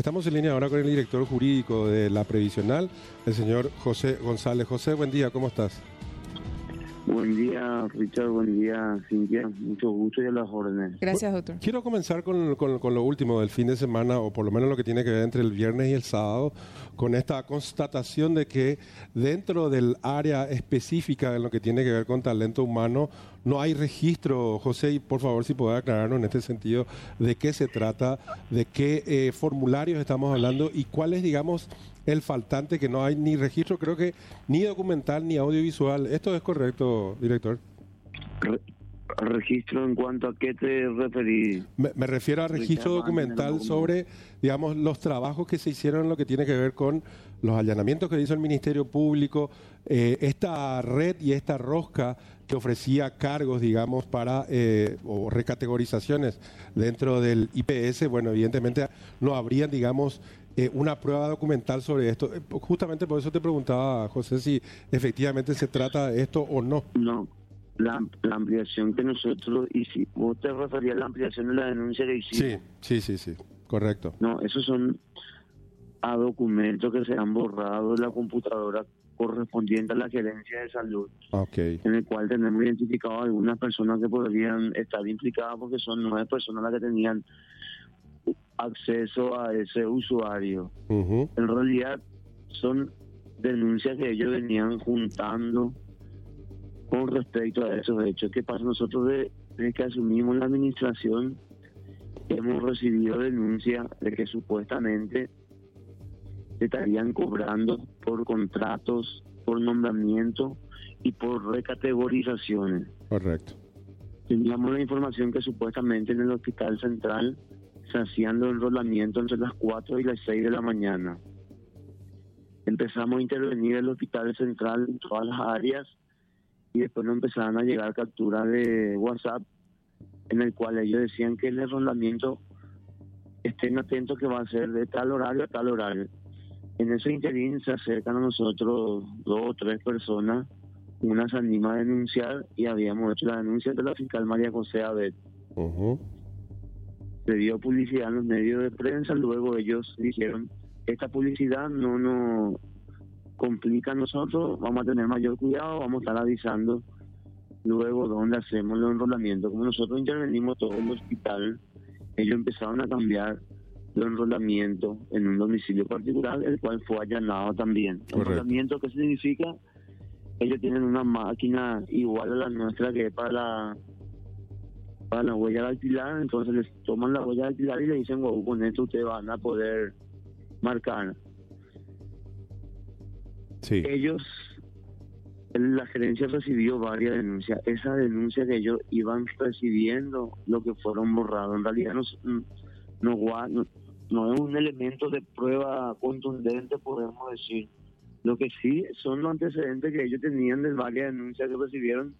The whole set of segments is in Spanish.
Estamos en línea ahora con el director jurídico de la Previsional, el señor José González. José, buen día, ¿cómo estás? Buen día, Richard. Buen día, Cintia. Mucho gusto y a las órdenes. Gracias, doctor. Quiero comenzar con, con, lo último del fin de semana, o por lo menos lo que tiene que ver entre el viernes y el sábado, con esta constatación de que dentro del área específica de lo que tiene que ver con talento humano, no hay registro, José, y por favor si puede aclararnos en este sentido de qué se trata, de qué eh, formularios estamos hablando y cuál es, digamos, el faltante, que no hay ni registro, creo que ni documental ni audiovisual. ¿Esto es correcto, director? Registro en cuanto a qué te referís. Me, refiero a registro documental sobre, digamos, los trabajos que se hicieron en lo que tiene que ver con los allanamientos que hizo el Ministerio Público, eh, esta red y esta rosca que ofrecía cargos, digamos, para eh, o recategorizaciones dentro del IPS, bueno, evidentemente no habrían, digamos, eh, una prueba documental sobre esto. Eh, justamente por eso te preguntaba, José, si efectivamente se trata de esto o no. No, la, ampliación que nosotros hicimos, vos te referías a la ampliación de la denuncia que hicimos. Sí, sí, sí, sí, correcto. No, esos son a documentos que se han borrado de la computadora correspondiente a la gerencia de salud, en el cual tenemos identificado algunas personas que podrían estar implicadas porque son nueve personas las que tenían acceso a ese usuario. En realidad son denuncias que ellos venían juntando con respecto a esos hechos. ¿Qué pasa? Nosotros desde que asumimos la administración hemos recibido denuncias de que supuestamente estarían cobrando por contratos, por nombramiento y por recategorizaciones. Correcto. Teníamos la información que supuestamente en el Hospital Central se hacían los enrolamientos entre las 4 y las 6 de la mañana. Empezamos a intervenir el Hospital Central en todas las áreas y después nos empezaron a llegar capturas de WhatsApp en el cual ellos decían que el enrolamiento estén atentos que va a ser de tal horario a tal horario. En ese interín se acercan a nosotros dos o tres personas, una se anima a denunciar y habíamos hecho la denuncia de la fiscal María José Abed. Se dio publicidad en los medios de prensa, luego ellos dijeron, esta publicidad no nos complica a nosotros, vamos a tener mayor cuidado, vamos a estar avisando luego dónde hacemos los enrolamientos. Como nosotros intervenimos todo el hospital, ellos empezaron a cambiar de enrolamiento en un domicilio particular, el cual fue allanado también. ¿Enrolamiento qué significa? Ellos tienen una máquina igual a la nuestra que es para la, para la huella alquilar entonces les toman la huella alquilar y le dicen, wow, con esto ustedes van a poder marcar. Sí. Ellos, la gerencia recibió varias denuncias. Esa denuncia que ellos iban recibiendo, lo que fueron borrados, en realidad no, no, no, no es un elemento de prueba contundente, podemos decir. Lo que sí son los antecedentes que ellos tenían de varias denuncias que recibieron.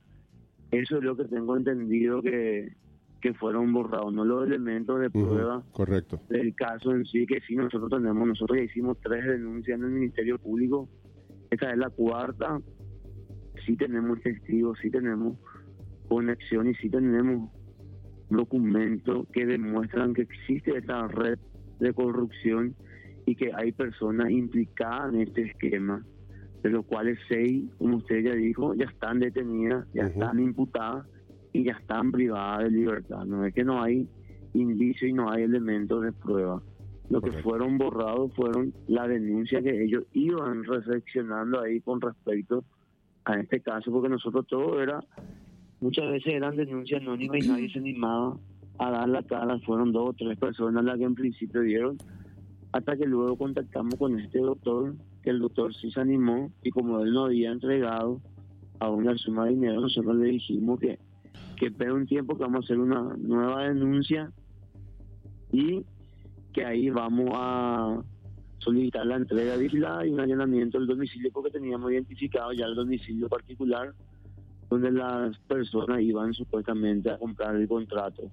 Eso es lo que tengo entendido que, que fueron borrados, no los elementos de prueba correcto. del caso en sí, que sí nosotros tenemos. Nosotros ya hicimos tres denuncias en el Ministerio Público. Esta es la cuarta. Sí tenemos testigos, sí tenemos conexión y sí tenemos documentos que demuestran que existe esta red de corrupción y que hay personas implicadas en este esquema, de los cuales seis, como usted ya dijo, ya están detenidas, ya están imputadas y ya están privadas de libertad. No es que no hay indicio y no hay elementos de prueba. Lo que fueron borrados fueron la denuncia que ellos iban reflexionando ahí con respecto a este caso, porque nosotros todo era, muchas veces eran denuncias anónimas y nadie se animaba a dar la cara, fueron dos o tres personas las que en principio dieron, hasta que luego contactamos con este doctor, que el doctor sí se animó y como él no había entregado a una suma de dinero, nosotros le dijimos que, que espera un tiempo que vamos a hacer una nueva denuncia y que ahí vamos a solicitar la entrega vigilada y un allanamiento del domicilio porque teníamos identificado ya el domicilio particular donde las personas iban supuestamente a comprar el contrato.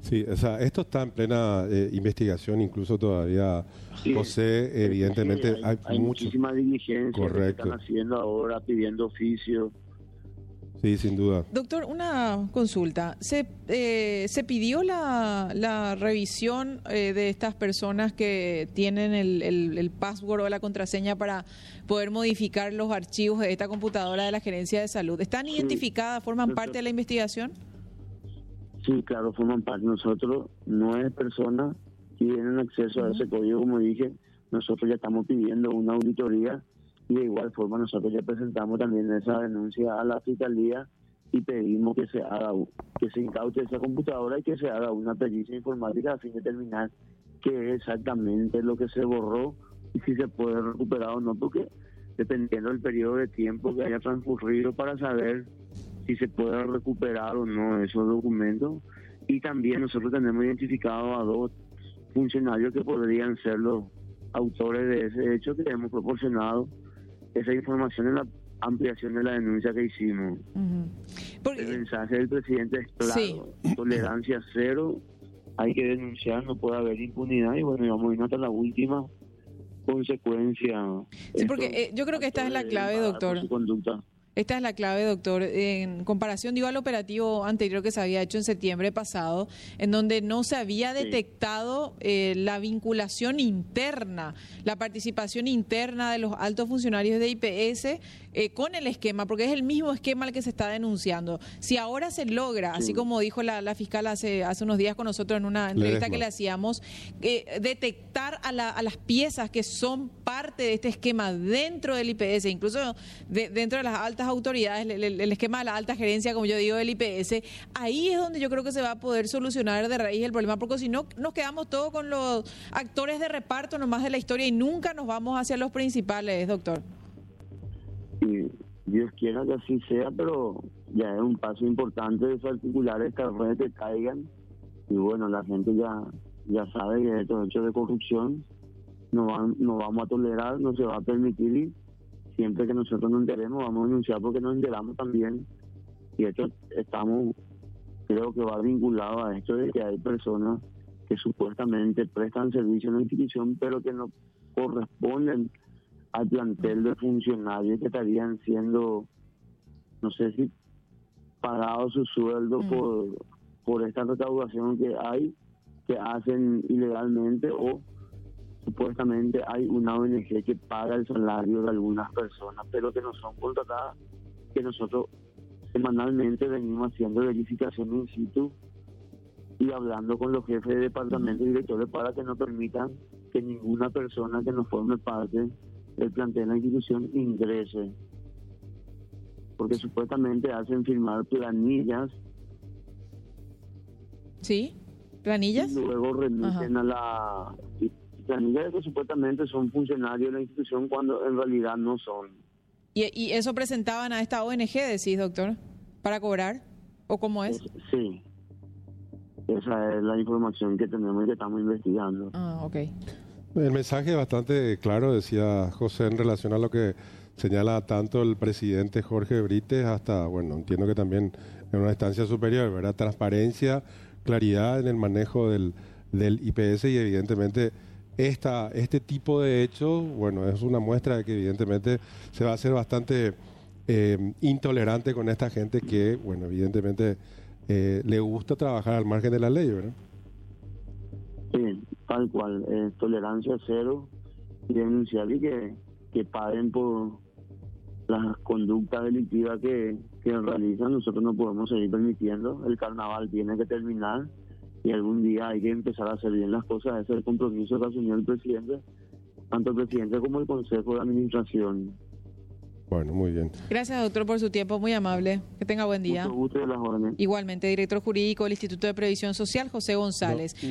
Sí, o sea, esto está en plena eh, investigación, incluso todavía, José, evidentemente hay, muchísimas diligencias que están haciendo ahora, pidiendo oficio. Sí, sin duda. Doctor, una consulta. ¿Se, eh, ¿se pidió la, la revisión eh, de estas personas que tienen el, el, el, password o la contraseña para poder modificar los archivos de esta computadora de la Gerencia de Salud? ¿Están sí. identificadas, forman parte de la investigación? Sí, claro, forman parte. Nosotros, nueve personas tienen acceso uh -huh. a ese código, como dije, nosotros ya estamos pidiendo una auditoría y de igual forma nosotros ya presentamos también esa denuncia a la fiscalía y pedimos que se haga que se incaute esa computadora y que se haga una pericia informática a fin de determinar qué es exactamente lo que se borró y si se puede recuperar o no porque dependiendo del periodo de tiempo que haya transcurrido para saber si se puede recuperar o no esos documentos. Y también nosotros tenemos identificado a dos funcionarios que podrían ser los autores de ese hecho que hemos proporcionado esa información en la ampliación de la denuncia que hicimos. Uh -huh. Porque, el mensaje del presidente es claro, sí. tolerancia cero, hay que denunciar, no puede haber impunidad y bueno, vamos a ir hasta la última consecuencia. Sí, porque eh, yo creo que esta es la clave, doctor. Conducta. Esta es la clave, doctor. En comparación, digo, al operativo anterior que se había hecho en septiembre pasado, en donde no se había detectado eh, la vinculación interna, la participación interna de los altos funcionarios de IPS eh, con el esquema, porque es el mismo esquema el que se está denunciando. Si ahora se logra, sí. así como dijo la, la, fiscal hace, hace unos días con nosotros en una entrevista que le hacíamos, eh, detectar a, la, a, las piezas que son parte de este esquema dentro del IPS, incluso de, dentro de las altas autoridades, el, el, el, esquema de la alta gerencia, como yo digo, del IPS, ahí es donde yo creo que se va a poder solucionar de raíz el problema, porque si no nos quedamos todos con los actores de reparto nomás de la historia y nunca nos vamos hacia los principales, doctor. Y Dios quiera que así sea, pero ya es un paso importante desarticular estas redes que caigan y bueno, la gente ya ya sabe que estos hechos de corrupción no, van, no vamos a tolerar, no se va a permitir y siempre que nosotros nos enteremos vamos a denunciar porque nos enteramos también y esto estamos creo que va vinculado a esto de que hay personas que supuestamente prestan servicio en la institución pero que no corresponden al plantel de funcionarios que estarían siendo no sé si pagados su sueldo mm. por por esta recaudación que hay que hacen ilegalmente o supuestamente hay una ONG que paga el salario de algunas personas, pero que no son contratadas, que nosotros semanalmente venimos haciendo verificación in situ y hablando con los jefes de departamento y directores para que no permitan que ninguna persona que no forme parte del plantel de la institución ingrese. Porque supuestamente hacen firmar planillas. Sí, planillas. Y luego remiten Ajá. a la que supuestamente son funcionarios de la institución cuando en realidad no son. ¿Y, y eso presentaban a esta ONG, decís, doctor, para cobrar? ¿O cómo es? es? Sí. Esa es la información que tenemos y que estamos investigando. Ah, ok. El mensaje es bastante claro, decía José, en relación a lo que señala tanto el presidente Jorge Brites hasta, bueno, entiendo que también en una instancia superior, ¿verdad? Transparencia, claridad en el manejo del, del IPS y evidentemente esta, este tipo de hechos, bueno, es una muestra de que evidentemente se va a hacer bastante eh, intolerante con esta gente que, bueno, evidentemente eh, le gusta trabajar al margen de la ley, ¿verdad? Sí, tal cual, eh, tolerancia cero denunciar y que, que paguen por las conductas delictivas que, que realizan. Nosotros no podemos seguir permitiendo. El carnaval tiene que terminar y algún día hay que empezar a hacer bien las cosas. Ese es el compromiso que asumió el presidente, tanto el presidente como el Consejo de Administración. Bueno, muy bien. Gracias, doctor, por su tiempo, muy amable. Que tenga buen día. Mucho gusto de las órdenes. Igualmente, director jurídico del Instituto de Previsión Social, José González. No.